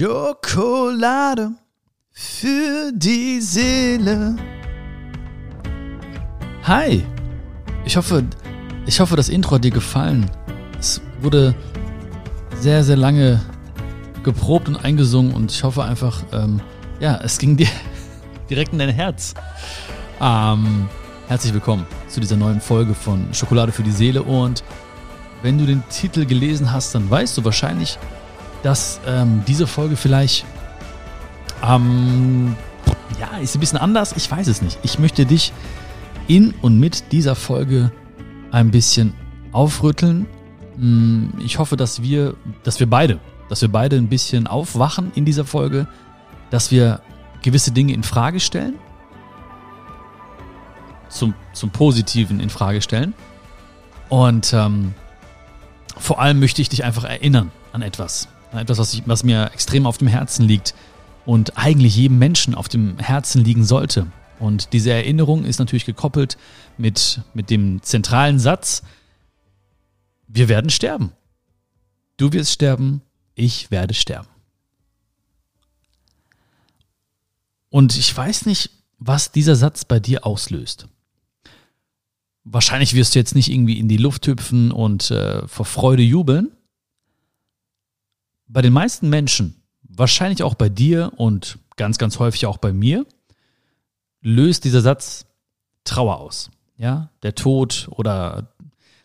Schokolade für die Seele. Hi, ich hoffe, ich hoffe, das Intro hat dir gefallen. Es wurde sehr, sehr lange geprobt und eingesungen und ich hoffe einfach, ähm, ja, es ging dir direkt in dein Herz. Ähm, herzlich willkommen zu dieser neuen Folge von Schokolade für die Seele und wenn du den Titel gelesen hast, dann weißt du wahrscheinlich, dass ähm, diese Folge vielleicht ähm, ja, ist ein bisschen anders. Ich weiß es nicht. Ich möchte dich in und mit dieser Folge ein bisschen aufrütteln. Hm, ich hoffe, dass wir, dass wir beide, dass wir beide ein bisschen aufwachen in dieser Folge, dass wir gewisse Dinge in Frage stellen, zum, zum Positiven in Frage stellen. Und ähm, vor allem möchte ich dich einfach erinnern an etwas. Etwas, was, ich, was mir extrem auf dem Herzen liegt und eigentlich jedem Menschen auf dem Herzen liegen sollte. Und diese Erinnerung ist natürlich gekoppelt mit, mit dem zentralen Satz, wir werden sterben. Du wirst sterben, ich werde sterben. Und ich weiß nicht, was dieser Satz bei dir auslöst. Wahrscheinlich wirst du jetzt nicht irgendwie in die Luft hüpfen und äh, vor Freude jubeln, bei den meisten Menschen, wahrscheinlich auch bei dir und ganz, ganz häufig auch bei mir, löst dieser Satz Trauer aus. Ja, der Tod oder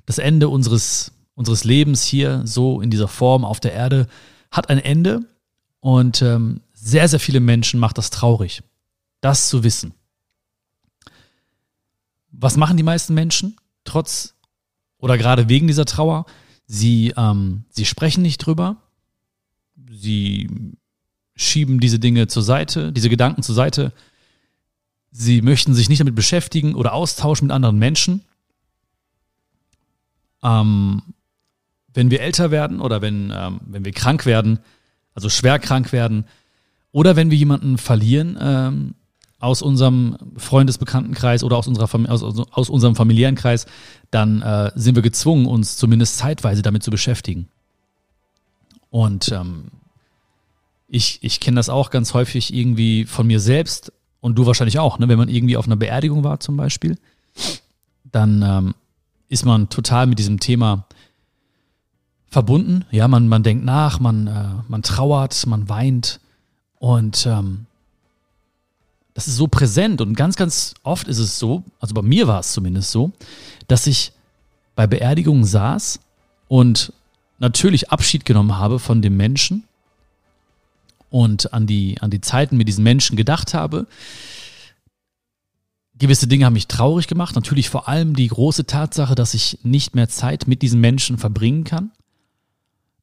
das Ende unseres, unseres Lebens hier so in dieser Form auf der Erde hat ein Ende und ähm, sehr, sehr viele Menschen macht das traurig, das zu wissen. Was machen die meisten Menschen trotz oder gerade wegen dieser Trauer? Sie, ähm, sie sprechen nicht drüber, sie schieben diese Dinge zur Seite, diese Gedanken zur Seite. Sie möchten sich nicht damit beschäftigen oder austauschen mit anderen Menschen. Ähm, wenn wir älter werden oder wenn, ähm, wenn wir krank werden, also schwer krank werden, oder wenn wir jemanden verlieren ähm, aus unserem Freundesbekanntenkreis oder aus, unserer aus, aus unserem familiären Kreis, dann äh, sind wir gezwungen, uns zumindest zeitweise damit zu beschäftigen. Und ähm, ich, ich kenne das auch ganz häufig irgendwie von mir selbst und du wahrscheinlich auch, ne? wenn man irgendwie auf einer Beerdigung war zum Beispiel, dann ähm, ist man total mit diesem Thema verbunden. Ja, man, man denkt nach, man, äh, man trauert, man weint und ähm, das ist so präsent und ganz, ganz oft ist es so, also bei mir war es zumindest so, dass ich bei Beerdigungen saß und natürlich Abschied genommen habe von dem Menschen und an die, an die Zeiten mit diesen Menschen gedacht habe. Gewisse Dinge haben mich traurig gemacht. Natürlich vor allem die große Tatsache, dass ich nicht mehr Zeit mit diesen Menschen verbringen kann.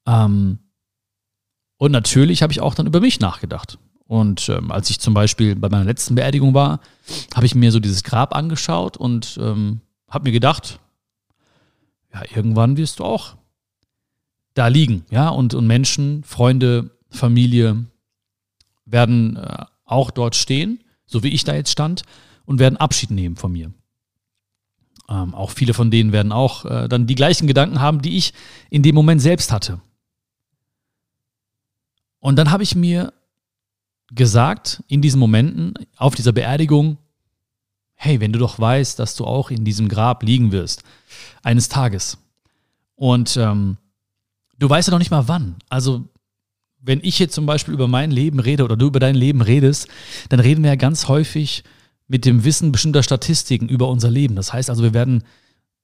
Ähm, und natürlich habe ich auch dann über mich nachgedacht. Und ähm, als ich zum Beispiel bei meiner letzten Beerdigung war, habe ich mir so dieses Grab angeschaut und ähm, habe mir gedacht, ja, irgendwann wirst du auch da liegen, ja, und, und Menschen, Freunde, Familie werden äh, auch dort stehen, so wie ich da jetzt stand, und werden Abschied nehmen von mir. Ähm, auch viele von denen werden auch äh, dann die gleichen Gedanken haben, die ich in dem Moment selbst hatte. Und dann habe ich mir gesagt, in diesen Momenten, auf dieser Beerdigung, hey, wenn du doch weißt, dass du auch in diesem Grab liegen wirst, eines Tages. Und ähm, du weißt ja noch nicht mal wann. Also wenn ich jetzt zum Beispiel über mein Leben rede oder du über dein Leben redest, dann reden wir ja ganz häufig mit dem Wissen bestimmter Statistiken über unser Leben. Das heißt also, wir werden,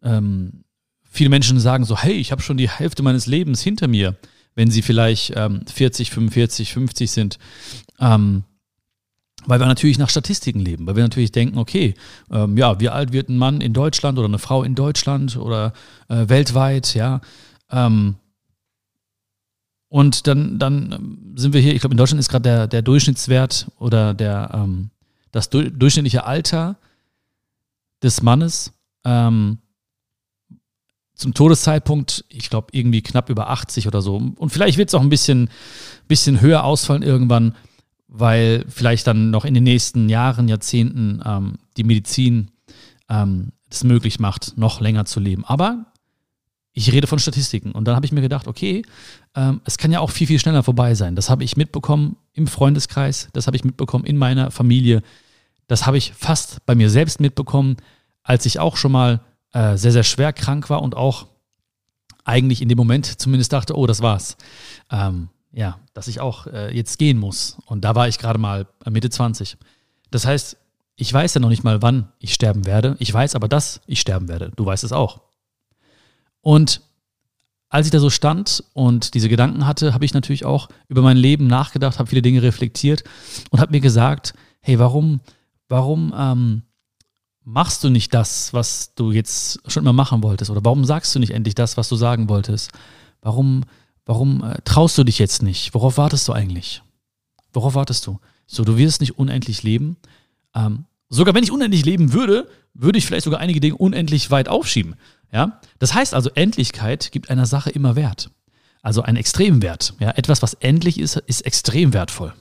ähm, viele Menschen sagen so, hey, ich habe schon die Hälfte meines Lebens hinter mir, wenn sie vielleicht ähm, 40, 45, 50 sind. Ähm, weil wir natürlich nach Statistiken leben, weil wir natürlich denken, okay, ähm, ja, wie alt wird ein Mann in Deutschland oder eine Frau in Deutschland oder äh, weltweit, ja. Ähm, und dann, dann sind wir hier, ich glaube, in Deutschland ist gerade der, der Durchschnittswert oder der, ähm, das du durchschnittliche Alter des Mannes ähm, zum Todeszeitpunkt, ich glaube, irgendwie knapp über 80 oder so. Und vielleicht wird es auch ein bisschen, bisschen höher ausfallen irgendwann, weil vielleicht dann noch in den nächsten Jahren, Jahrzehnten ähm, die Medizin ähm, es möglich macht, noch länger zu leben. Aber ich rede von Statistiken. Und dann habe ich mir gedacht, okay, ähm, es kann ja auch viel, viel schneller vorbei sein. Das habe ich mitbekommen im Freundeskreis, das habe ich mitbekommen in meiner Familie, das habe ich fast bei mir selbst mitbekommen, als ich auch schon mal äh, sehr, sehr schwer krank war und auch eigentlich in dem Moment zumindest dachte, oh, das war's. Ähm, ja, dass ich auch äh, jetzt gehen muss. Und da war ich gerade mal Mitte 20. Das heißt, ich weiß ja noch nicht mal, wann ich sterben werde. Ich weiß aber, dass ich sterben werde. Du weißt es auch. Und als ich da so stand und diese Gedanken hatte, habe ich natürlich auch über mein Leben nachgedacht, habe viele Dinge reflektiert und habe mir gesagt, hey, warum, warum ähm, machst du nicht das, was du jetzt schon immer machen wolltest? Oder warum sagst du nicht endlich das, was du sagen wolltest? Warum, warum äh, traust du dich jetzt nicht? Worauf wartest du eigentlich? Worauf wartest du? So, du wirst nicht unendlich leben. Ähm, sogar wenn ich unendlich leben würde, würde ich vielleicht sogar einige Dinge unendlich weit aufschieben. Ja? Das heißt also, Endlichkeit gibt einer Sache immer Wert. Also einen Extremwert. Ja? Etwas, was endlich ist, ist extrem wertvoll.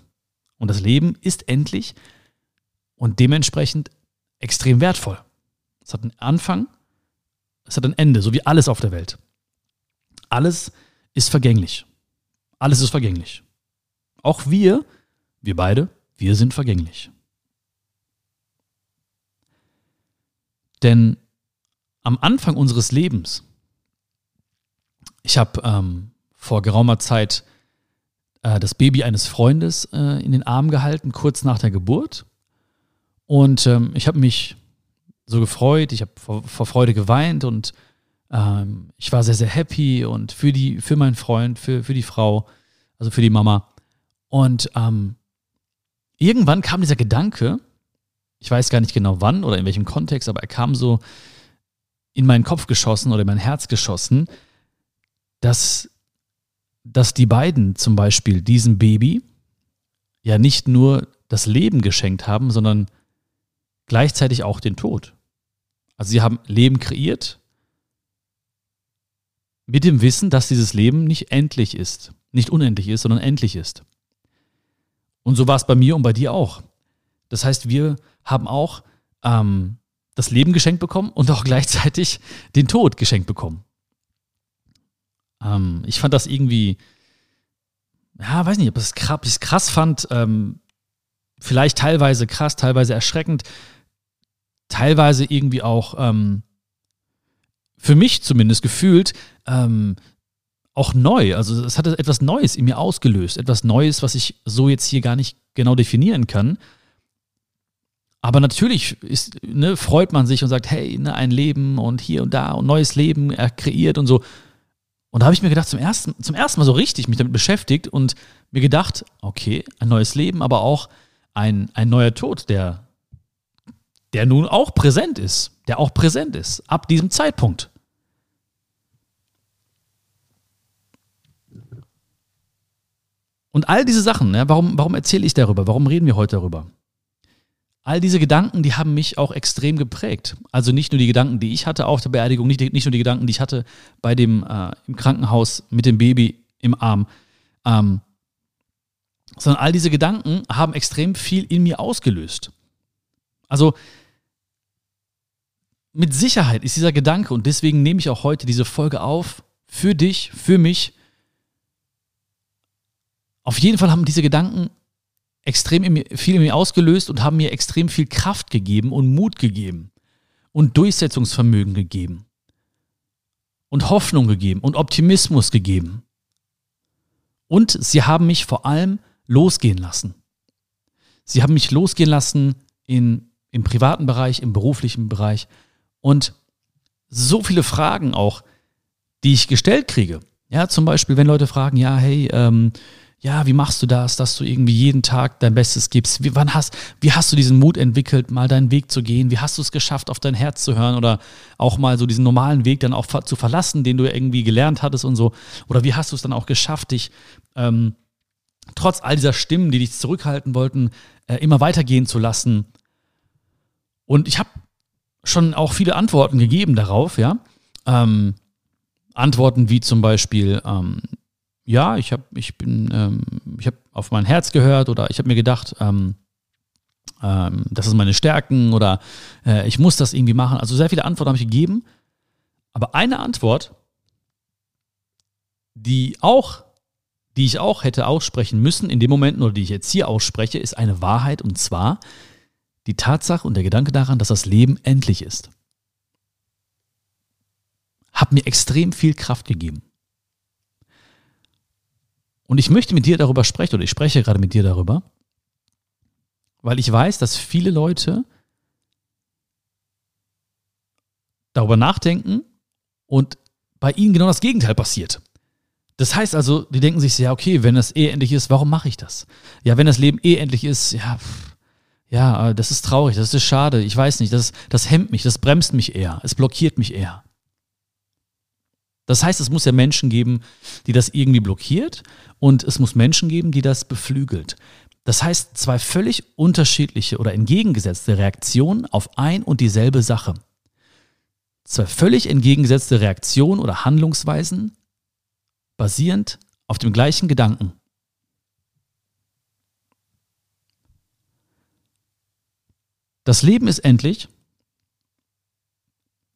Und das Leben ist endlich und dementsprechend extrem wertvoll. Es hat einen Anfang, es hat ein Ende, so wie alles auf der Welt. Alles ist vergänglich. Alles ist vergänglich. Auch wir, wir beide, wir sind vergänglich. Denn am Anfang unseres Lebens, ich habe ähm, vor geraumer Zeit äh, das Baby eines Freundes äh, in den Arm gehalten, kurz nach der Geburt. Und ähm, ich habe mich so gefreut, ich habe vor, vor, Freude geweint und ähm, ich war sehr, sehr happy und für, die, für meinen Freund, für, für die Frau, also für die Mama. Und ähm, irgendwann kam dieser Gedanke, ich weiß gar nicht genau wann oder in welchem Kontext, aber er kam so in meinen Kopf geschossen oder in mein Herz geschossen, dass, dass die beiden zum Beispiel diesem Baby ja nicht nur das Leben geschenkt haben, sondern gleichzeitig auch den Tod. Also sie haben Leben kreiert mit dem Wissen, dass dieses Leben nicht endlich ist, nicht unendlich ist, sondern endlich ist. Und so war es bei mir und bei dir auch. Das heißt, wir haben auch ähm, das Leben geschenkt bekommen und auch gleichzeitig den Tod geschenkt bekommen. Ähm, ich fand das irgendwie, ja, weiß nicht, ob ich es krass, fand, ähm, vielleicht teilweise krass, teilweise erschreckend, teilweise irgendwie auch ähm, für mich zumindest gefühlt ähm, auch neu. Also es hat etwas Neues in mir ausgelöst, etwas Neues, was ich so jetzt hier gar nicht genau definieren kann. Aber natürlich ist, ne, freut man sich und sagt, hey, ne, ein Leben und hier und da und neues Leben er kreiert und so. Und da habe ich mir gedacht, zum ersten, zum ersten Mal so richtig mich damit beschäftigt und mir gedacht, okay, ein neues Leben, aber auch ein, ein neuer Tod, der, der nun auch präsent ist, der auch präsent ist, ab diesem Zeitpunkt. Und all diese Sachen, ne, warum, warum erzähle ich darüber? Warum reden wir heute darüber? All diese Gedanken, die haben mich auch extrem geprägt. Also nicht nur die Gedanken, die ich hatte auf der Beerdigung, nicht, nicht nur die Gedanken, die ich hatte bei dem äh, im Krankenhaus mit dem Baby im Arm, ähm, sondern all diese Gedanken haben extrem viel in mir ausgelöst. Also mit Sicherheit ist dieser Gedanke, und deswegen nehme ich auch heute diese Folge auf, für dich, für mich. Auf jeden Fall haben diese Gedanken extrem viel in mir ausgelöst und haben mir extrem viel Kraft gegeben und Mut gegeben und Durchsetzungsvermögen gegeben und Hoffnung gegeben und Optimismus gegeben. Und sie haben mich vor allem losgehen lassen. Sie haben mich losgehen lassen in, im privaten Bereich, im beruflichen Bereich und so viele Fragen auch, die ich gestellt kriege. Ja, zum Beispiel, wenn Leute fragen, ja, hey, ähm, ja, wie machst du das, dass du irgendwie jeden Tag dein Bestes gibst? Wie, wann hast, wie hast du diesen Mut entwickelt, mal deinen Weg zu gehen? Wie hast du es geschafft, auf dein Herz zu hören oder auch mal so diesen normalen Weg dann auch zu verlassen, den du irgendwie gelernt hattest und so? Oder wie hast du es dann auch geschafft, dich ähm, trotz all dieser Stimmen, die dich zurückhalten wollten, äh, immer weitergehen zu lassen? Und ich habe schon auch viele Antworten gegeben darauf, ja. Ähm, Antworten wie zum Beispiel, ähm, ja, ich habe ich bin, ähm, ich habe auf mein Herz gehört oder ich habe mir gedacht, ähm, ähm, das ist meine Stärken oder äh, ich muss das irgendwie machen. Also sehr viele Antworten habe ich gegeben. Aber eine Antwort, die auch, die ich auch hätte aussprechen müssen, in dem Moment, nur die ich jetzt hier ausspreche, ist eine Wahrheit und zwar die Tatsache und der Gedanke daran, dass das Leben endlich ist. Hat mir extrem viel Kraft gegeben. Und ich möchte mit dir darüber sprechen, oder ich spreche gerade mit dir darüber, weil ich weiß, dass viele Leute darüber nachdenken und bei ihnen genau das Gegenteil passiert. Das heißt also, die denken sich, ja, okay, wenn das eh endlich ist, warum mache ich das? Ja, wenn das Leben eh endlich ist, ja, ja, das ist traurig, das ist schade, ich weiß nicht, das, das hemmt mich, das bremst mich eher, es blockiert mich eher. Das heißt, es muss ja Menschen geben, die das irgendwie blockiert und es muss Menschen geben, die das beflügelt. Das heißt, zwei völlig unterschiedliche oder entgegengesetzte Reaktionen auf ein und dieselbe Sache. Zwei völlig entgegengesetzte Reaktionen oder Handlungsweisen basierend auf dem gleichen Gedanken. Das Leben ist endlich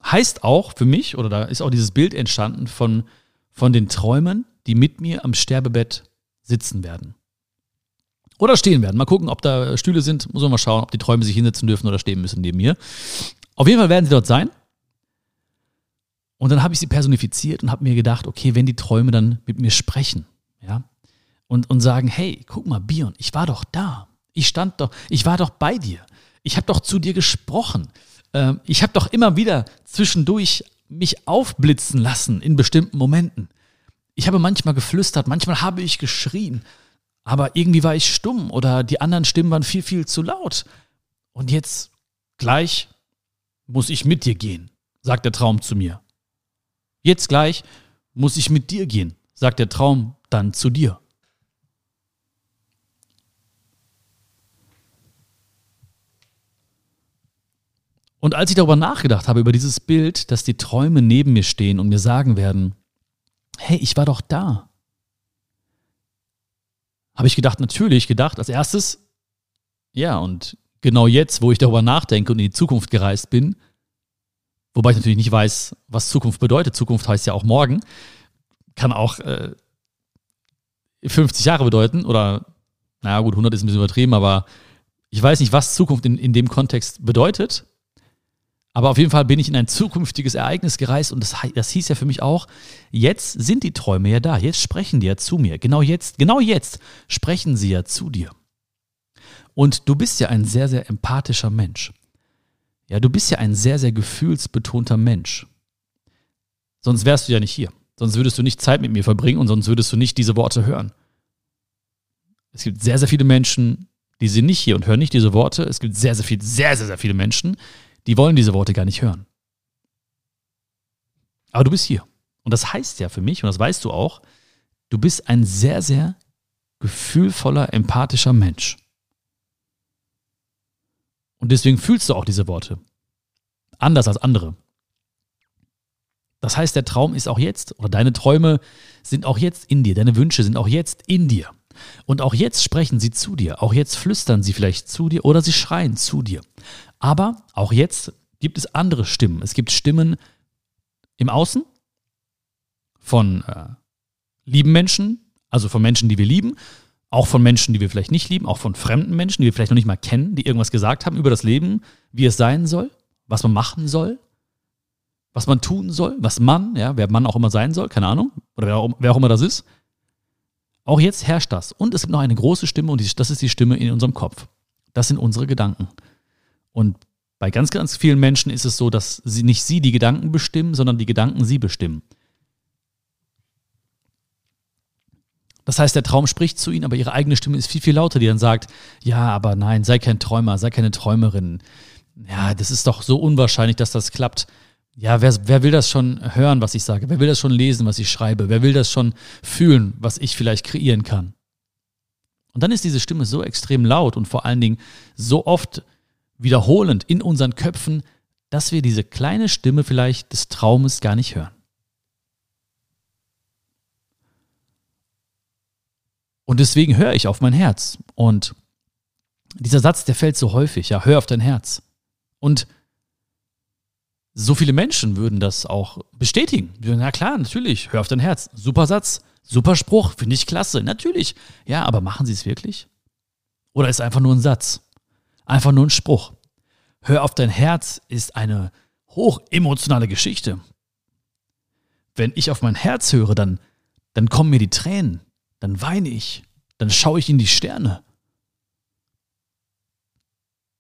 heißt auch für mich, oder da ist auch dieses Bild entstanden von, von den Träumen, die mit mir am Sterbebett sitzen werden. Oder stehen werden. Mal gucken, ob da Stühle sind. Muss man mal schauen, ob die Träume sich hinsetzen dürfen oder stehen müssen neben mir. Auf jeden Fall werden sie dort sein. Und dann habe ich sie personifiziert und habe mir gedacht, okay, wenn die Träume dann mit mir sprechen, ja, und, und sagen, hey, guck mal, Bion, ich war doch da. Ich stand doch, ich war doch bei dir. Ich habe doch zu dir gesprochen. Ähm, ich habe doch immer wieder zwischendurch mich aufblitzen lassen in bestimmten Momenten. Ich habe manchmal geflüstert, manchmal habe ich geschrien, aber irgendwie war ich stumm oder die anderen Stimmen waren viel, viel zu laut. Und jetzt gleich muss ich mit dir gehen, sagt der Traum zu mir. Jetzt gleich muss ich mit dir gehen, sagt der Traum dann zu dir. Und als ich darüber nachgedacht habe, über dieses Bild, dass die Träume neben mir stehen und mir sagen werden, hey, ich war doch da, habe ich gedacht, natürlich gedacht, als erstes, ja, und genau jetzt, wo ich darüber nachdenke und in die Zukunft gereist bin, wobei ich natürlich nicht weiß, was Zukunft bedeutet, Zukunft heißt ja auch morgen, kann auch äh, 50 Jahre bedeuten oder, naja gut, 100 ist ein bisschen übertrieben, aber ich weiß nicht, was Zukunft in, in dem Kontext bedeutet. Aber auf jeden Fall bin ich in ein zukünftiges Ereignis gereist und das, das hieß ja für mich auch, jetzt sind die Träume ja da, jetzt sprechen die ja zu mir. Genau jetzt, genau jetzt sprechen sie ja zu dir. Und du bist ja ein sehr, sehr empathischer Mensch. Ja, du bist ja ein sehr, sehr gefühlsbetonter Mensch. Sonst wärst du ja nicht hier. Sonst würdest du nicht Zeit mit mir verbringen und sonst würdest du nicht diese Worte hören. Es gibt sehr, sehr viele Menschen, die sind nicht hier und hören nicht diese Worte. Es gibt sehr, sehr viele, sehr, sehr, sehr viele Menschen, die wollen diese Worte gar nicht hören. Aber du bist hier. Und das heißt ja für mich, und das weißt du auch, du bist ein sehr, sehr gefühlvoller, empathischer Mensch. Und deswegen fühlst du auch diese Worte. Anders als andere. Das heißt, der Traum ist auch jetzt, oder deine Träume sind auch jetzt in dir, deine Wünsche sind auch jetzt in dir. Und auch jetzt sprechen sie zu dir, auch jetzt flüstern sie vielleicht zu dir oder sie schreien zu dir. Aber auch jetzt gibt es andere Stimmen. Es gibt Stimmen im Außen von äh, lieben Menschen, also von Menschen, die wir lieben, auch von Menschen, die wir vielleicht nicht lieben, auch von fremden Menschen, die wir vielleicht noch nicht mal kennen, die irgendwas gesagt haben über das Leben, wie es sein soll, was man machen soll, was man tun soll, was man, ja, wer Mann auch immer sein soll, keine Ahnung, oder wer auch, wer auch immer das ist. Auch jetzt herrscht das. Und es gibt noch eine große Stimme und das ist die Stimme in unserem Kopf. Das sind unsere Gedanken. Und bei ganz, ganz vielen Menschen ist es so, dass sie nicht sie die Gedanken bestimmen, sondern die Gedanken sie bestimmen. Das heißt, der Traum spricht zu ihnen, aber ihre eigene Stimme ist viel, viel lauter, die dann sagt, ja, aber nein, sei kein Träumer, sei keine Träumerin. Ja, das ist doch so unwahrscheinlich, dass das klappt. Ja, wer, wer will das schon hören, was ich sage? Wer will das schon lesen, was ich schreibe? Wer will das schon fühlen, was ich vielleicht kreieren kann? Und dann ist diese Stimme so extrem laut und vor allen Dingen so oft wiederholend in unseren Köpfen, dass wir diese kleine Stimme vielleicht des Traumes gar nicht hören. Und deswegen höre ich auf mein Herz. Und dieser Satz, der fällt so häufig, ja, hör auf dein Herz. Und so viele Menschen würden das auch bestätigen. Na klar, natürlich, hör auf dein Herz. Super Satz. Super Spruch, finde ich klasse. Natürlich. Ja, aber machen Sie es wirklich? Oder ist einfach nur ein Satz? Einfach nur ein Spruch. Hör auf dein Herz ist eine hochemotionale Geschichte. Wenn ich auf mein Herz höre, dann, dann kommen mir die Tränen, dann weine ich, dann schaue ich in die Sterne.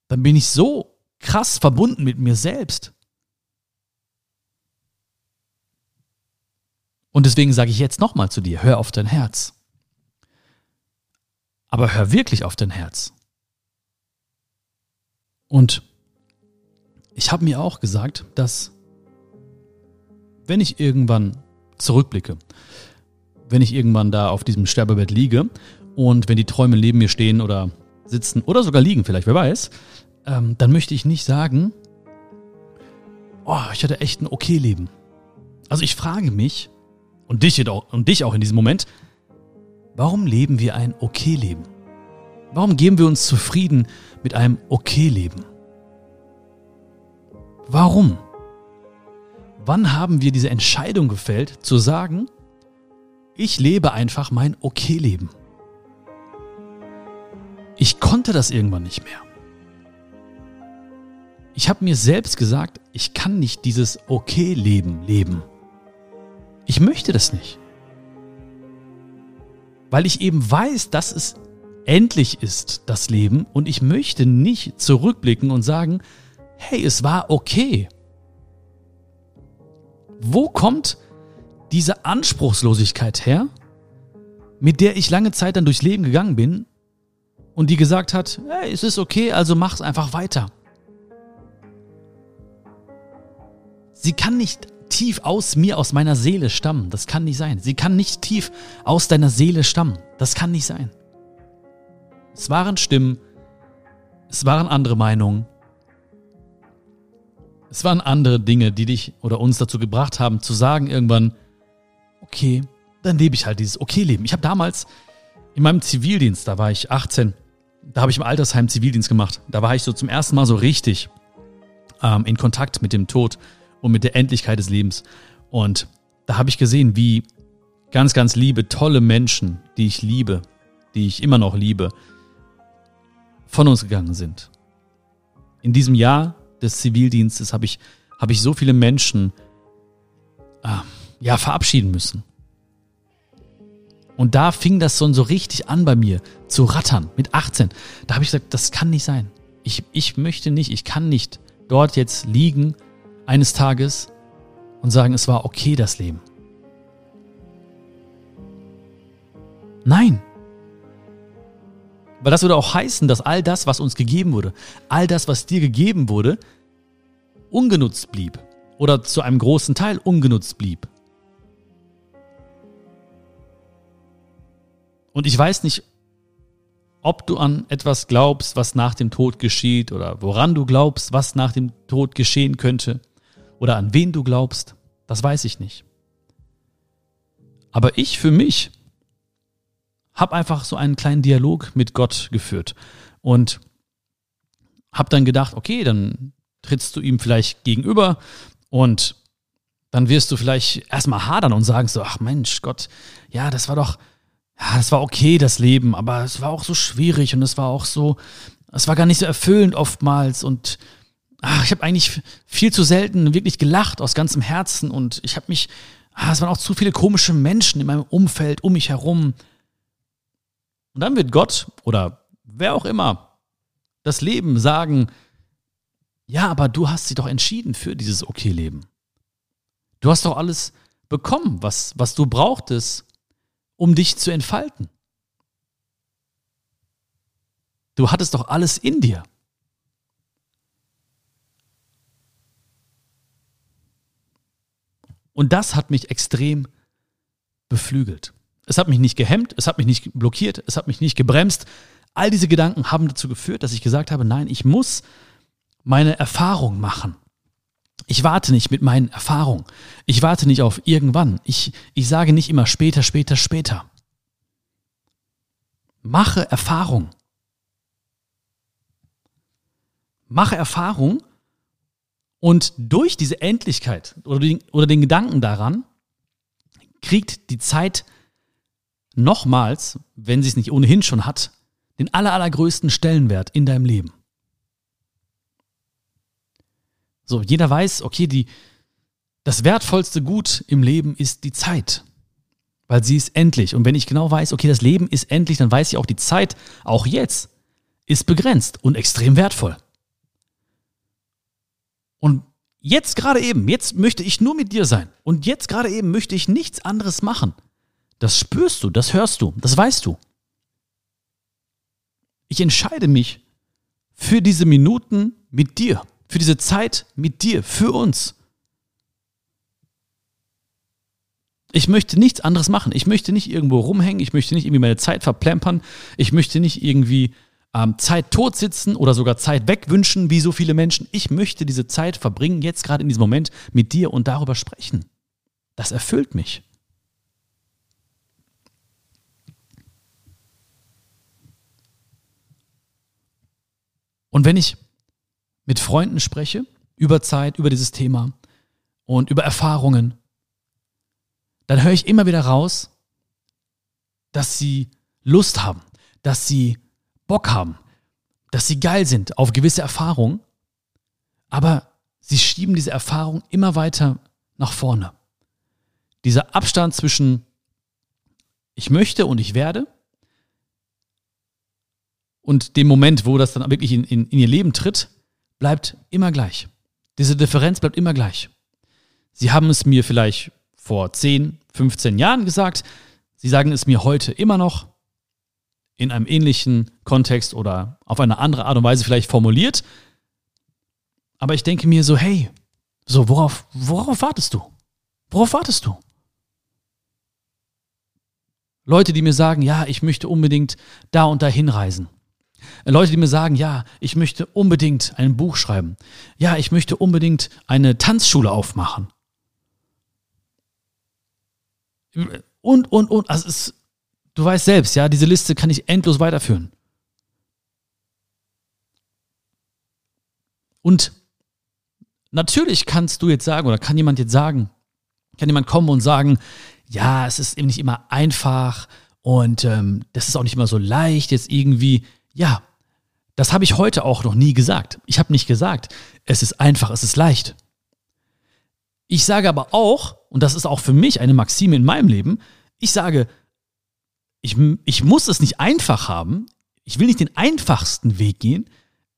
Dann bin ich so krass verbunden mit mir selbst. Und deswegen sage ich jetzt nochmal zu dir, hör auf dein Herz. Aber hör wirklich auf dein Herz. Und ich habe mir auch gesagt, dass wenn ich irgendwann zurückblicke, wenn ich irgendwann da auf diesem Sterbebett liege und wenn die Träume neben mir stehen oder sitzen oder sogar liegen, vielleicht, wer weiß, ähm, dann möchte ich nicht sagen, oh, ich hatte echt ein okay Leben. Also ich frage mich, und dich, und dich auch in diesem Moment, warum leben wir ein okay Leben? Warum geben wir uns zufrieden mit einem okay Leben? Warum? Wann haben wir diese Entscheidung gefällt, zu sagen, ich lebe einfach mein okay Leben? Ich konnte das irgendwann nicht mehr. Ich habe mir selbst gesagt, ich kann nicht dieses okay Leben leben. Ich möchte das nicht. Weil ich eben weiß, dass es endlich ist, das Leben, und ich möchte nicht zurückblicken und sagen, hey, es war okay. Wo kommt diese Anspruchslosigkeit her, mit der ich lange Zeit dann durchs Leben gegangen bin und die gesagt hat, hey, es ist okay, also mach's einfach weiter. Sie kann nicht tief aus mir, aus meiner Seele stammen. Das kann nicht sein. Sie kann nicht tief aus deiner Seele stammen. Das kann nicht sein. Es waren Stimmen, es waren andere Meinungen, es waren andere Dinge, die dich oder uns dazu gebracht haben, zu sagen irgendwann, okay, dann lebe ich halt dieses Okay-Leben. Ich habe damals in meinem Zivildienst, da war ich 18, da habe ich im Altersheim Zivildienst gemacht. Da war ich so zum ersten Mal so richtig ähm, in Kontakt mit dem Tod und mit der Endlichkeit des Lebens. Und da habe ich gesehen, wie ganz, ganz liebe, tolle Menschen, die ich liebe, die ich immer noch liebe, von uns gegangen sind. In diesem Jahr des Zivildienstes habe ich, habe ich so viele Menschen äh, ja, verabschieden müssen. Und da fing das so, so richtig an bei mir zu rattern mit 18. Da habe ich gesagt, das kann nicht sein. Ich, ich möchte nicht, ich kann nicht dort jetzt liegen eines Tages und sagen, es war okay, das Leben. Nein. Weil das würde auch heißen, dass all das, was uns gegeben wurde, all das, was dir gegeben wurde, ungenutzt blieb. Oder zu einem großen Teil ungenutzt blieb. Und ich weiß nicht, ob du an etwas glaubst, was nach dem Tod geschieht, oder woran du glaubst, was nach dem Tod geschehen könnte oder an wen du glaubst, das weiß ich nicht. Aber ich für mich habe einfach so einen kleinen Dialog mit Gott geführt und habe dann gedacht, okay, dann trittst du ihm vielleicht gegenüber und dann wirst du vielleicht erstmal hadern und sagen so, ach Mensch, Gott, ja, das war doch, ja, das war okay, das Leben, aber es war auch so schwierig und es war auch so, es war gar nicht so erfüllend oftmals und ach, ich habe eigentlich viel zu selten wirklich gelacht aus ganzem Herzen und ich habe mich, ah, es waren auch zu viele komische Menschen in meinem Umfeld, um mich herum. Und dann wird Gott oder wer auch immer das Leben sagen, ja, aber du hast sie doch entschieden für dieses Okay-Leben. Du hast doch alles bekommen, was, was du brauchtest, um dich zu entfalten. Du hattest doch alles in dir. Und das hat mich extrem beflügelt. Es hat mich nicht gehemmt, es hat mich nicht blockiert, es hat mich nicht gebremst. All diese Gedanken haben dazu geführt, dass ich gesagt habe, nein, ich muss meine Erfahrung machen. Ich warte nicht mit meinen Erfahrungen. Ich warte nicht auf irgendwann. Ich, ich sage nicht immer später, später, später. Mache Erfahrung. Mache Erfahrung und durch diese Endlichkeit oder den, oder den Gedanken daran kriegt die Zeit nochmals, wenn sie es nicht ohnehin schon hat, den aller, allergrößten Stellenwert in deinem Leben. So, jeder weiß, okay, die, das wertvollste Gut im Leben ist die Zeit. Weil sie ist endlich. Und wenn ich genau weiß, okay, das Leben ist endlich, dann weiß ich auch, die Zeit, auch jetzt, ist begrenzt und extrem wertvoll. Und jetzt gerade eben, jetzt möchte ich nur mit dir sein. Und jetzt gerade eben möchte ich nichts anderes machen. Das spürst du, das hörst du, das weißt du. Ich entscheide mich für diese Minuten mit dir, für diese Zeit mit dir, für uns. Ich möchte nichts anderes machen. Ich möchte nicht irgendwo rumhängen. Ich möchte nicht irgendwie meine Zeit verplempern. Ich möchte nicht irgendwie ähm, Zeit tot sitzen oder sogar Zeit wegwünschen, wie so viele Menschen. Ich möchte diese Zeit verbringen, jetzt gerade in diesem Moment mit dir und darüber sprechen. Das erfüllt mich. Und wenn ich mit Freunden spreche über Zeit, über dieses Thema und über Erfahrungen, dann höre ich immer wieder raus, dass sie Lust haben, dass sie Bock haben, dass sie geil sind auf gewisse Erfahrungen, aber sie schieben diese Erfahrung immer weiter nach vorne. Dieser Abstand zwischen ich möchte und ich werde und dem Moment, wo das dann wirklich in, in, in ihr Leben tritt, bleibt immer gleich. Diese Differenz bleibt immer gleich. Sie haben es mir vielleicht vor 10, 15 Jahren gesagt, sie sagen es mir heute immer noch in einem ähnlichen Kontext oder auf eine andere Art und Weise vielleicht formuliert. Aber ich denke mir so, hey, so, worauf, worauf wartest du? Worauf wartest du? Leute, die mir sagen, ja, ich möchte unbedingt da und da hinreisen. Leute, die mir sagen, ja, ich möchte unbedingt ein Buch schreiben. Ja, ich möchte unbedingt eine Tanzschule aufmachen. Und, und, und. Also es, Du weißt selbst, ja, diese Liste kann ich endlos weiterführen. Und natürlich kannst du jetzt sagen, oder kann jemand jetzt sagen, kann jemand kommen und sagen, ja, es ist eben nicht immer einfach und ähm, das ist auch nicht immer so leicht, jetzt irgendwie, ja, das habe ich heute auch noch nie gesagt. Ich habe nicht gesagt, es ist einfach, es ist leicht. Ich sage aber auch, und das ist auch für mich eine Maxime in meinem Leben, ich sage, ich, ich muss es nicht einfach haben. Ich will nicht den einfachsten Weg gehen.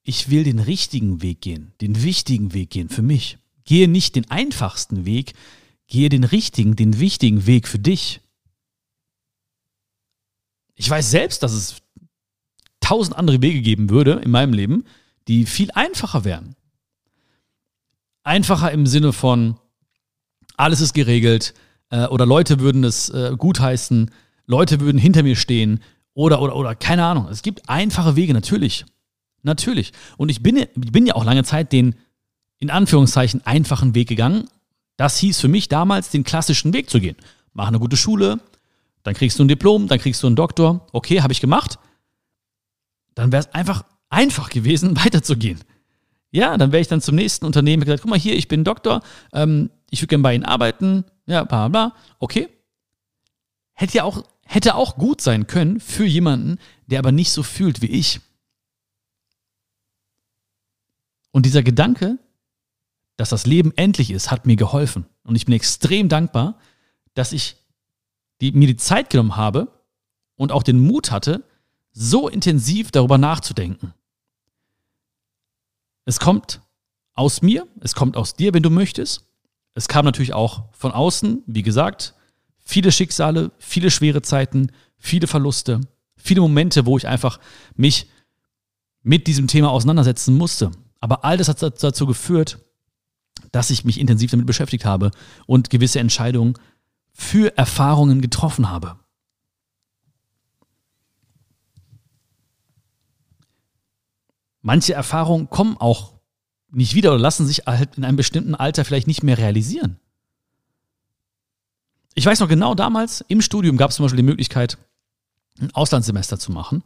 Ich will den richtigen Weg gehen, den wichtigen Weg gehen für mich. Gehe nicht den einfachsten Weg, gehe den richtigen, den wichtigen Weg für dich. Ich weiß selbst, dass es tausend andere Wege geben würde in meinem Leben, die viel einfacher wären. Einfacher im Sinne von, alles ist geregelt äh, oder Leute würden es äh, gutheißen, Leute würden hinter mir stehen oder, oder, oder, keine Ahnung. Es gibt einfache Wege, natürlich. Natürlich. Und ich bin, bin ja auch lange Zeit den, in Anführungszeichen, einfachen Weg gegangen. Das hieß für mich damals, den klassischen Weg zu gehen. Mach eine gute Schule, dann kriegst du ein Diplom, dann kriegst du einen Doktor. Okay, habe ich gemacht. Dann wäre es einfach einfach gewesen, weiterzugehen. Ja, dann wäre ich dann zum nächsten Unternehmen gesagt, guck mal hier, ich bin Doktor, ähm, ich würde gerne bei Ihnen arbeiten, ja, bla bla. Okay. Hätte ja auch hätte auch gut sein können für jemanden, der aber nicht so fühlt wie ich. Und dieser Gedanke, dass das Leben endlich ist, hat mir geholfen. Und ich bin extrem dankbar, dass ich die, mir die Zeit genommen habe und auch den Mut hatte, so intensiv darüber nachzudenken. Es kommt aus mir, es kommt aus dir, wenn du möchtest. Es kam natürlich auch von außen, wie gesagt, viele Schicksale, viele schwere Zeiten, viele Verluste, viele Momente, wo ich einfach mich mit diesem Thema auseinandersetzen musste. Aber all das hat dazu geführt, dass ich mich intensiv damit beschäftigt habe und gewisse Entscheidungen für Erfahrungen getroffen habe. Manche Erfahrungen kommen auch nicht wieder oder lassen sich halt in einem bestimmten Alter vielleicht nicht mehr realisieren ich weiß noch genau, damals im Studium gab es zum Beispiel die Möglichkeit, ein Auslandssemester zu machen.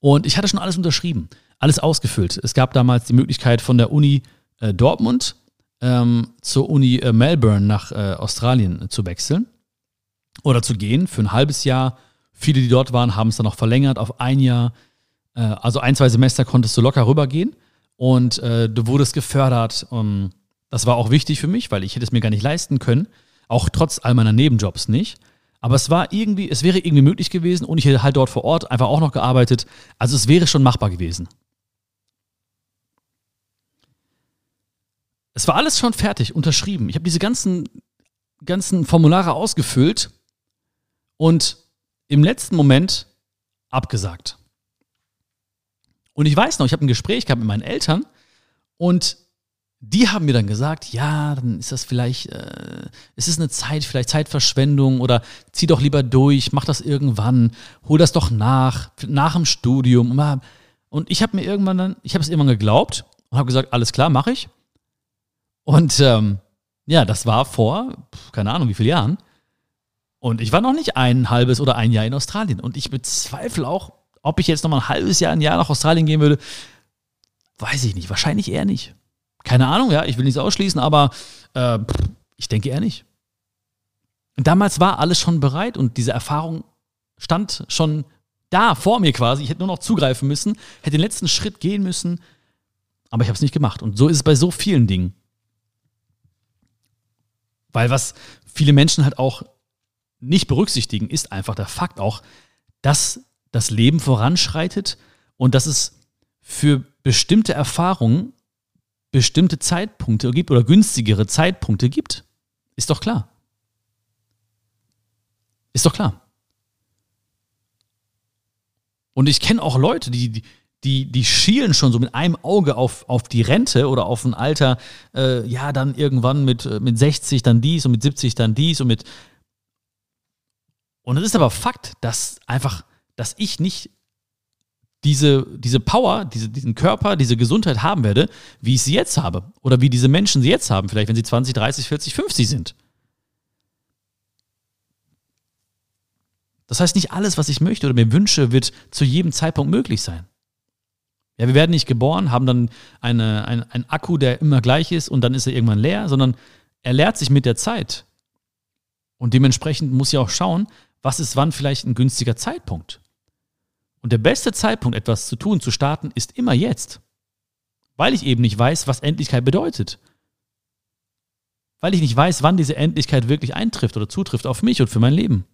Und ich hatte schon alles unterschrieben, alles ausgefüllt. Es gab damals die Möglichkeit von der Uni äh, Dortmund ähm, zur Uni äh, Melbourne nach äh, Australien zu wechseln oder zu gehen für ein halbes Jahr, Viele, die dort waren, haben es dann noch verlängert auf ein Jahr. Äh, also ein, zwei Semester konntest du locker rübergehen und äh, du wurdest gefördert. Um, das war auch wichtig für mich, weil ich hätte es mir gar nicht leisten können. Auch trotz all meiner Nebenjobs nicht. Aber es war irgendwie, es wäre irgendwie möglich gewesen und ich hätte halt dort vor Ort einfach auch noch gearbeitet. Also es wäre schon machbar gewesen. Es war alles schon fertig, unterschrieben. Ich habe diese ganzen, ganzen Formulare ausgefüllt und im letzten Moment abgesagt. Und ich weiß noch, ich habe ein Gespräch gehabt mit meinen Eltern und die haben mir dann gesagt, ja, dann ist das vielleicht, äh, ist es eine Zeit, vielleicht Zeitverschwendung oder zieh doch lieber durch, mach das irgendwann, hol das doch nach, nach dem Studium. Und ich habe mir irgendwann dann, ich habe es irgendwann geglaubt und habe gesagt, alles klar, mache ich. Und ähm, ja, das war vor, keine Ahnung, wie viele Jahren. Und ich war noch nicht ein halbes oder ein Jahr in Australien. Und ich bezweifle auch, ob ich jetzt noch mal ein halbes Jahr, ein Jahr nach Australien gehen würde. Weiß ich nicht. Wahrscheinlich eher nicht. Keine Ahnung, ja, ich will nichts ausschließen, aber äh, ich denke eher nicht. Damals war alles schon bereit und diese Erfahrung stand schon da vor mir quasi. Ich hätte nur noch zugreifen müssen, hätte den letzten Schritt gehen müssen, aber ich habe es nicht gemacht. Und so ist es bei so vielen Dingen. Weil was viele Menschen halt auch nicht berücksichtigen, ist einfach der Fakt auch, dass das Leben voranschreitet und dass es für bestimmte Erfahrungen bestimmte Zeitpunkte gibt oder günstigere Zeitpunkte gibt. Ist doch klar. Ist doch klar. Und ich kenne auch Leute, die, die, die schielen schon so mit einem Auge auf, auf die Rente oder auf ein Alter, äh, ja, dann irgendwann mit, äh, mit 60 dann dies und mit 70 dann dies und mit. Und es ist aber Fakt, dass einfach, dass ich nicht diese, diese Power, diese, diesen Körper, diese Gesundheit haben werde, wie ich sie jetzt habe. Oder wie diese Menschen sie jetzt haben, vielleicht wenn sie 20, 30, 40, 50 sind. Das heißt, nicht alles, was ich möchte oder mir wünsche, wird zu jedem Zeitpunkt möglich sein. Ja, wir werden nicht geboren, haben dann eine, ein, ein Akku, der immer gleich ist und dann ist er irgendwann leer, sondern er leert sich mit der Zeit. Und dementsprechend muss ich auch schauen, was ist wann vielleicht ein günstiger Zeitpunkt. Und der beste Zeitpunkt, etwas zu tun, zu starten, ist immer jetzt. Weil ich eben nicht weiß, was Endlichkeit bedeutet. Weil ich nicht weiß, wann diese Endlichkeit wirklich eintrifft oder zutrifft auf mich und für mein Leben.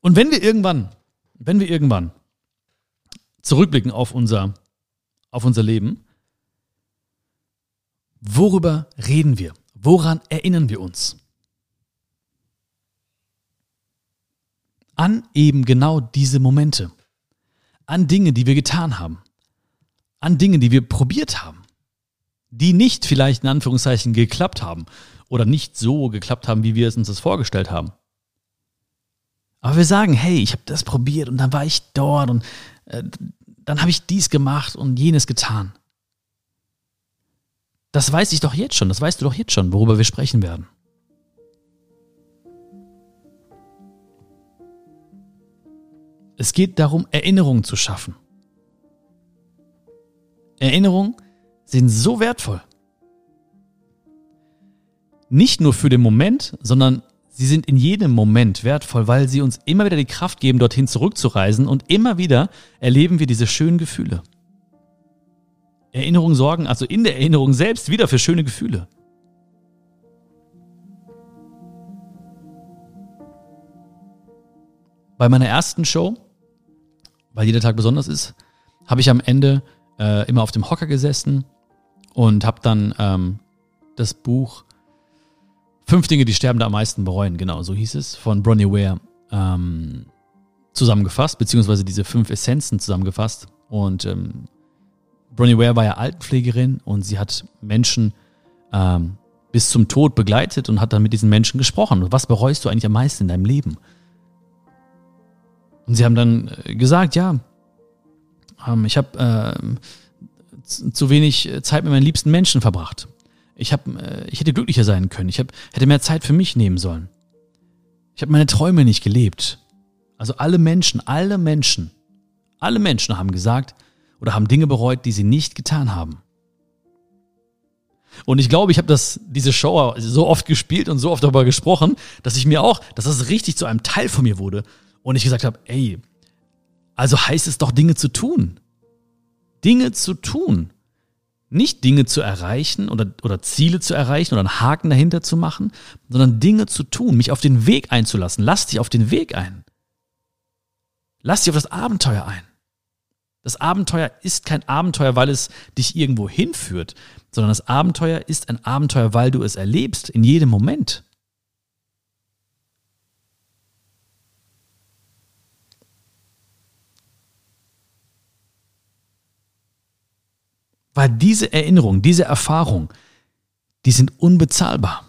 Und wenn wir irgendwann, wenn wir irgendwann zurückblicken auf unser, auf unser Leben, worüber reden wir? Woran erinnern wir uns? An eben genau diese Momente, an Dinge, die wir getan haben, an Dinge, die wir probiert haben, die nicht vielleicht in Anführungszeichen geklappt haben oder nicht so geklappt haben, wie wir es uns das vorgestellt haben. Aber wir sagen, hey, ich habe das probiert und dann war ich dort und äh, dann habe ich dies gemacht und jenes getan. Das weiß ich doch jetzt schon, das weißt du doch jetzt schon, worüber wir sprechen werden. Es geht darum, Erinnerungen zu schaffen. Erinnerungen sind so wertvoll. Nicht nur für den Moment, sondern sie sind in jedem Moment wertvoll, weil sie uns immer wieder die Kraft geben, dorthin zurückzureisen und immer wieder erleben wir diese schönen Gefühle. Erinnerungen sorgen also in der Erinnerung selbst wieder für schöne Gefühle. Bei meiner ersten Show weil jeder Tag besonders ist, habe ich am Ende äh, immer auf dem Hocker gesessen und habe dann ähm, das Buch Fünf Dinge, die Sterbende am meisten bereuen, genau, so hieß es, von Bronnie Ware ähm, zusammengefasst, beziehungsweise diese fünf Essenzen zusammengefasst. Und ähm, Bronnie Ware war ja Altenpflegerin und sie hat Menschen ähm, bis zum Tod begleitet und hat dann mit diesen Menschen gesprochen. was bereust du eigentlich am meisten in deinem Leben? Und sie haben dann äh, gesagt, ja, ähm, ich habe äh, zu wenig Zeit mit meinen liebsten Menschen verbracht. Ich, hab, äh, ich hätte glücklicher sein können. Ich hab, hätte mehr Zeit für mich nehmen sollen. Ich habe meine Träume nicht gelebt. Also alle Menschen, alle Menschen, alle Menschen haben gesagt oder haben Dinge bereut, die sie nicht getan haben. Und ich glaube, ich habe das diese Show so oft gespielt und so oft darüber gesprochen, dass ich mir auch, dass das richtig zu einem Teil von mir wurde und ich gesagt habe, ey, also heißt es doch Dinge zu tun. Dinge zu tun. Nicht Dinge zu erreichen oder, oder Ziele zu erreichen oder einen Haken dahinter zu machen, sondern Dinge zu tun, mich auf den Weg einzulassen. Lass dich auf den Weg ein. Lass dich auf das Abenteuer ein. Das Abenteuer ist kein Abenteuer, weil es dich irgendwo hinführt, sondern das Abenteuer ist ein Abenteuer, weil du es erlebst in jedem Moment. Weil diese Erinnerung, diese Erfahrung, die sind unbezahlbar.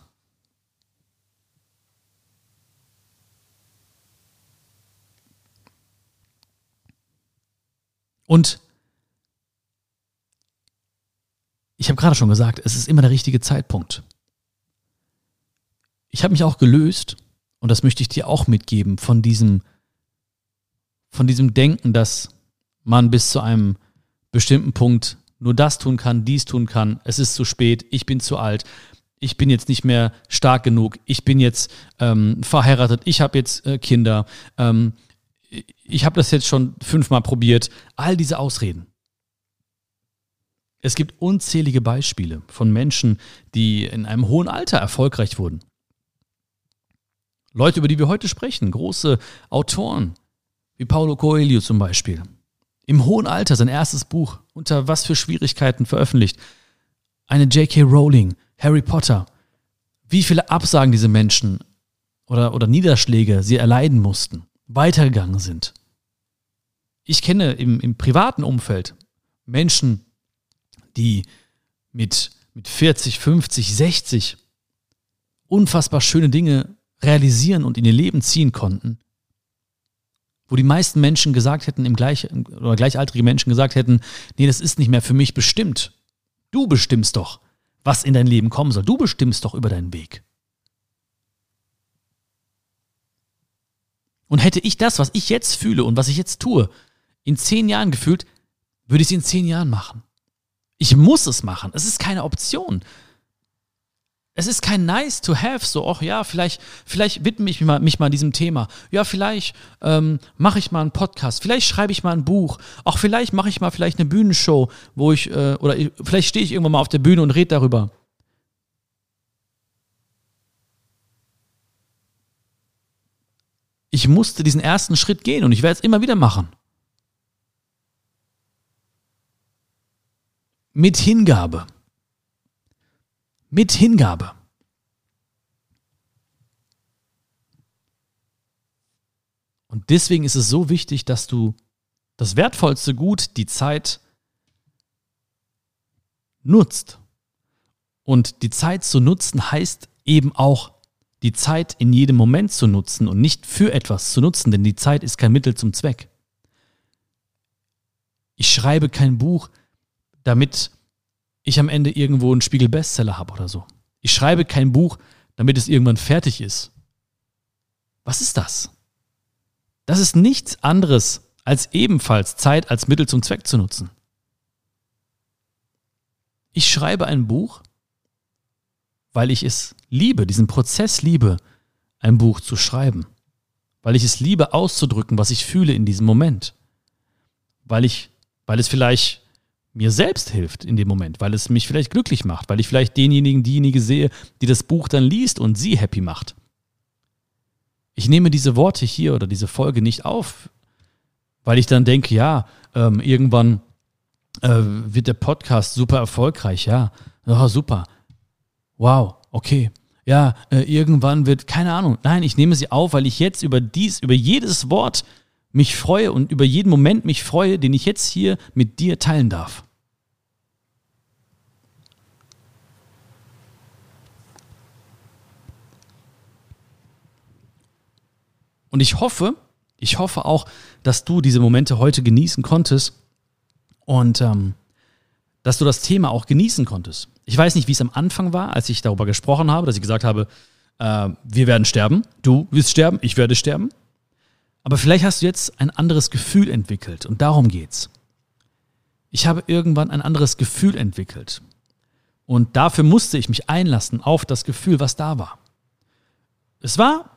Und ich habe gerade schon gesagt, es ist immer der richtige Zeitpunkt. Ich habe mich auch gelöst, und das möchte ich dir auch mitgeben, von diesem, von diesem Denken, dass man bis zu einem bestimmten Punkt nur das tun kann, dies tun kann, es ist zu spät, ich bin zu alt, ich bin jetzt nicht mehr stark genug, ich bin jetzt ähm, verheiratet, ich habe jetzt äh, Kinder, ähm, ich habe das jetzt schon fünfmal probiert, all diese Ausreden. Es gibt unzählige Beispiele von Menschen, die in einem hohen Alter erfolgreich wurden. Leute, über die wir heute sprechen, große Autoren, wie Paulo Coelho zum Beispiel, im hohen Alter sein erstes Buch, unter was für Schwierigkeiten veröffentlicht. Eine J.K. Rowling, Harry Potter. Wie viele Absagen diese Menschen oder, oder Niederschläge sie erleiden mussten, weitergegangen sind. Ich kenne im, im privaten Umfeld Menschen, die mit, mit 40, 50, 60 unfassbar schöne Dinge realisieren und in ihr Leben ziehen konnten wo die meisten Menschen gesagt hätten, im gleich, oder gleichaltrige Menschen gesagt hätten, nee, das ist nicht mehr für mich bestimmt. Du bestimmst doch, was in dein Leben kommen soll. Du bestimmst doch über deinen Weg. Und hätte ich das, was ich jetzt fühle und was ich jetzt tue, in zehn Jahren gefühlt, würde ich es in zehn Jahren machen. Ich muss es machen. Es ist keine Option. Es ist kein nice to have, so, ach ja, vielleicht, vielleicht widme ich mich mal, mich mal diesem Thema. Ja, vielleicht ähm, mache ich mal einen Podcast, vielleicht schreibe ich mal ein Buch, auch vielleicht mache ich mal vielleicht eine Bühnenshow, wo ich, äh, oder ich, vielleicht stehe ich irgendwann mal auf der Bühne und rede darüber. Ich musste diesen ersten Schritt gehen und ich werde es immer wieder machen. Mit Hingabe mit Hingabe. Und deswegen ist es so wichtig, dass du das wertvollste Gut, die Zeit, nutzt. Und die Zeit zu nutzen heißt eben auch, die Zeit in jedem Moment zu nutzen und nicht für etwas zu nutzen, denn die Zeit ist kein Mittel zum Zweck. Ich schreibe kein Buch, damit ich am Ende irgendwo einen Spiegel-Bestseller habe oder so. Ich schreibe kein Buch, damit es irgendwann fertig ist. Was ist das? Das ist nichts anderes, als ebenfalls Zeit als Mittel zum Zweck zu nutzen. Ich schreibe ein Buch, weil ich es liebe, diesen Prozess liebe, ein Buch zu schreiben. Weil ich es liebe, auszudrücken, was ich fühle in diesem Moment. Weil ich, weil es vielleicht mir selbst hilft in dem Moment, weil es mich vielleicht glücklich macht, weil ich vielleicht denjenigen, diejenige sehe, die das Buch dann liest und sie happy macht. Ich nehme diese Worte hier oder diese Folge nicht auf, weil ich dann denke, ja, ähm, irgendwann äh, wird der Podcast super erfolgreich, ja, oh, super, wow, okay, ja, äh, irgendwann wird, keine Ahnung, nein, ich nehme sie auf, weil ich jetzt über dies, über jedes Wort mich freue und über jeden Moment mich freue, den ich jetzt hier mit dir teilen darf. Und ich hoffe, ich hoffe auch, dass du diese Momente heute genießen konntest und ähm, dass du das Thema auch genießen konntest. Ich weiß nicht, wie es am Anfang war, als ich darüber gesprochen habe, dass ich gesagt habe, äh, wir werden sterben, du wirst sterben, ich werde sterben. Aber vielleicht hast du jetzt ein anderes Gefühl entwickelt und darum geht's. Ich habe irgendwann ein anderes Gefühl entwickelt. Und dafür musste ich mich einlassen auf das Gefühl, was da war. Es war,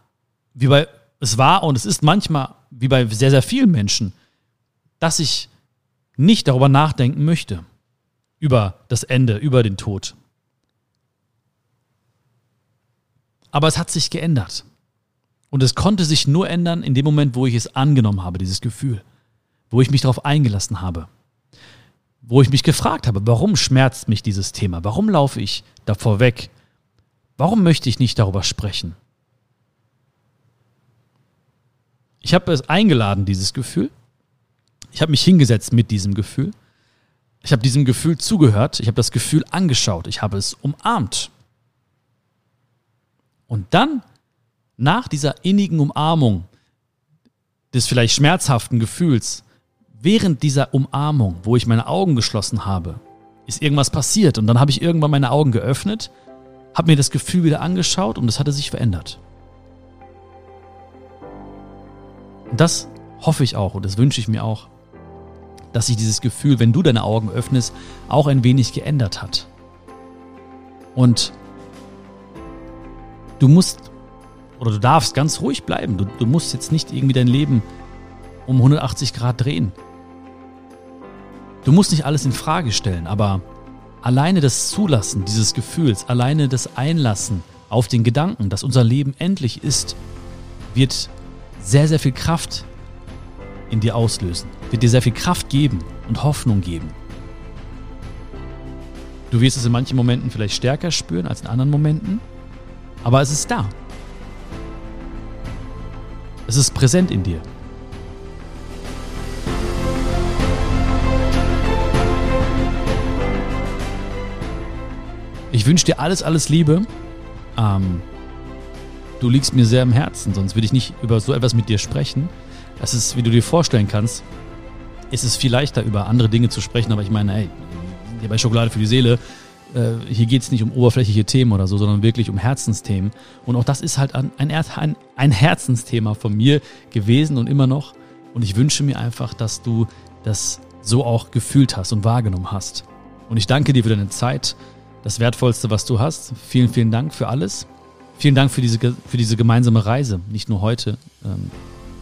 wie bei, es war und es ist manchmal, wie bei sehr, sehr vielen Menschen, dass ich nicht darüber nachdenken möchte. Über das Ende, über den Tod. Aber es hat sich geändert. Und es konnte sich nur ändern in dem Moment, wo ich es angenommen habe, dieses Gefühl. Wo ich mich darauf eingelassen habe. Wo ich mich gefragt habe, warum schmerzt mich dieses Thema? Warum laufe ich davor weg? Warum möchte ich nicht darüber sprechen? Ich habe es eingeladen, dieses Gefühl. Ich habe mich hingesetzt mit diesem Gefühl. Ich habe diesem Gefühl zugehört. Ich habe das Gefühl angeschaut. Ich habe es umarmt. Und dann, nach dieser innigen Umarmung des vielleicht schmerzhaften Gefühls, während dieser Umarmung, wo ich meine Augen geschlossen habe, ist irgendwas passiert. Und dann habe ich irgendwann meine Augen geöffnet, habe mir das Gefühl wieder angeschaut und es hatte sich verändert. Und das hoffe ich auch und das wünsche ich mir auch, dass sich dieses Gefühl, wenn du deine Augen öffnest, auch ein wenig geändert hat. Und du musst oder du darfst ganz ruhig bleiben. Du, du musst jetzt nicht irgendwie dein Leben um 180 Grad drehen. Du musst nicht alles in Frage stellen, aber alleine das Zulassen dieses Gefühls, alleine das Einlassen auf den Gedanken, dass unser Leben endlich ist, wird sehr, sehr viel Kraft in dir auslösen, wird dir sehr viel Kraft geben und Hoffnung geben. Du wirst es in manchen Momenten vielleicht stärker spüren als in anderen Momenten, aber es ist da. Es ist präsent in dir. Ich wünsche dir alles, alles Liebe. Ähm, du liegst mir sehr im Herzen, sonst würde ich nicht über so etwas mit dir sprechen. Es ist, wie du dir vorstellen kannst, ist es viel leichter, über andere Dinge zu sprechen, aber ich meine, ey, hier bei Schokolade für die Seele äh, hier geht es nicht um oberflächliche Themen oder so, sondern wirklich um Herzensthemen. Und auch das ist halt ein, ein, ein Herzensthema von mir gewesen und immer noch. Und ich wünsche mir einfach, dass du das so auch gefühlt hast und wahrgenommen hast. Und ich danke dir für deine Zeit, das Wertvollste, was du hast. Vielen, vielen Dank für alles. Vielen Dank für diese, für diese gemeinsame Reise, nicht nur heute. Ähm,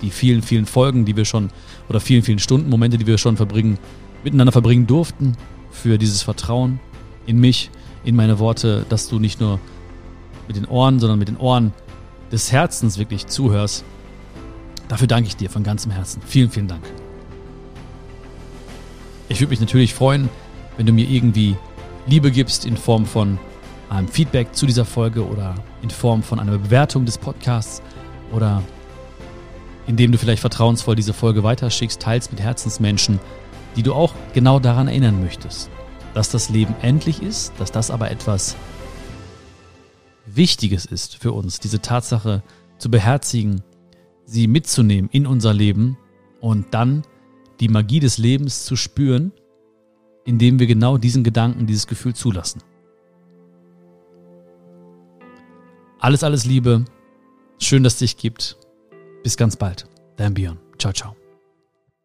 die vielen, vielen Folgen, die wir schon, oder vielen, vielen Stunden, Momente, die wir schon verbringen, miteinander verbringen durften, für dieses Vertrauen in mich, in meine Worte, dass du nicht nur mit den Ohren, sondern mit den Ohren des Herzens wirklich zuhörst. Dafür danke ich dir von ganzem Herzen. Vielen, vielen Dank. Ich würde mich natürlich freuen, wenn du mir irgendwie Liebe gibst in Form von einem Feedback zu dieser Folge oder in Form von einer Bewertung des Podcasts oder indem du vielleicht vertrauensvoll diese Folge weiterschickst, teilst mit Herzensmenschen, die du auch genau daran erinnern möchtest dass das Leben endlich ist, dass das aber etwas Wichtiges ist für uns, diese Tatsache zu beherzigen, sie mitzunehmen in unser Leben und dann die Magie des Lebens zu spüren, indem wir genau diesen Gedanken, dieses Gefühl zulassen. Alles, alles Liebe. Schön, dass es dich gibt. Bis ganz bald. Dein Björn. Ciao, ciao.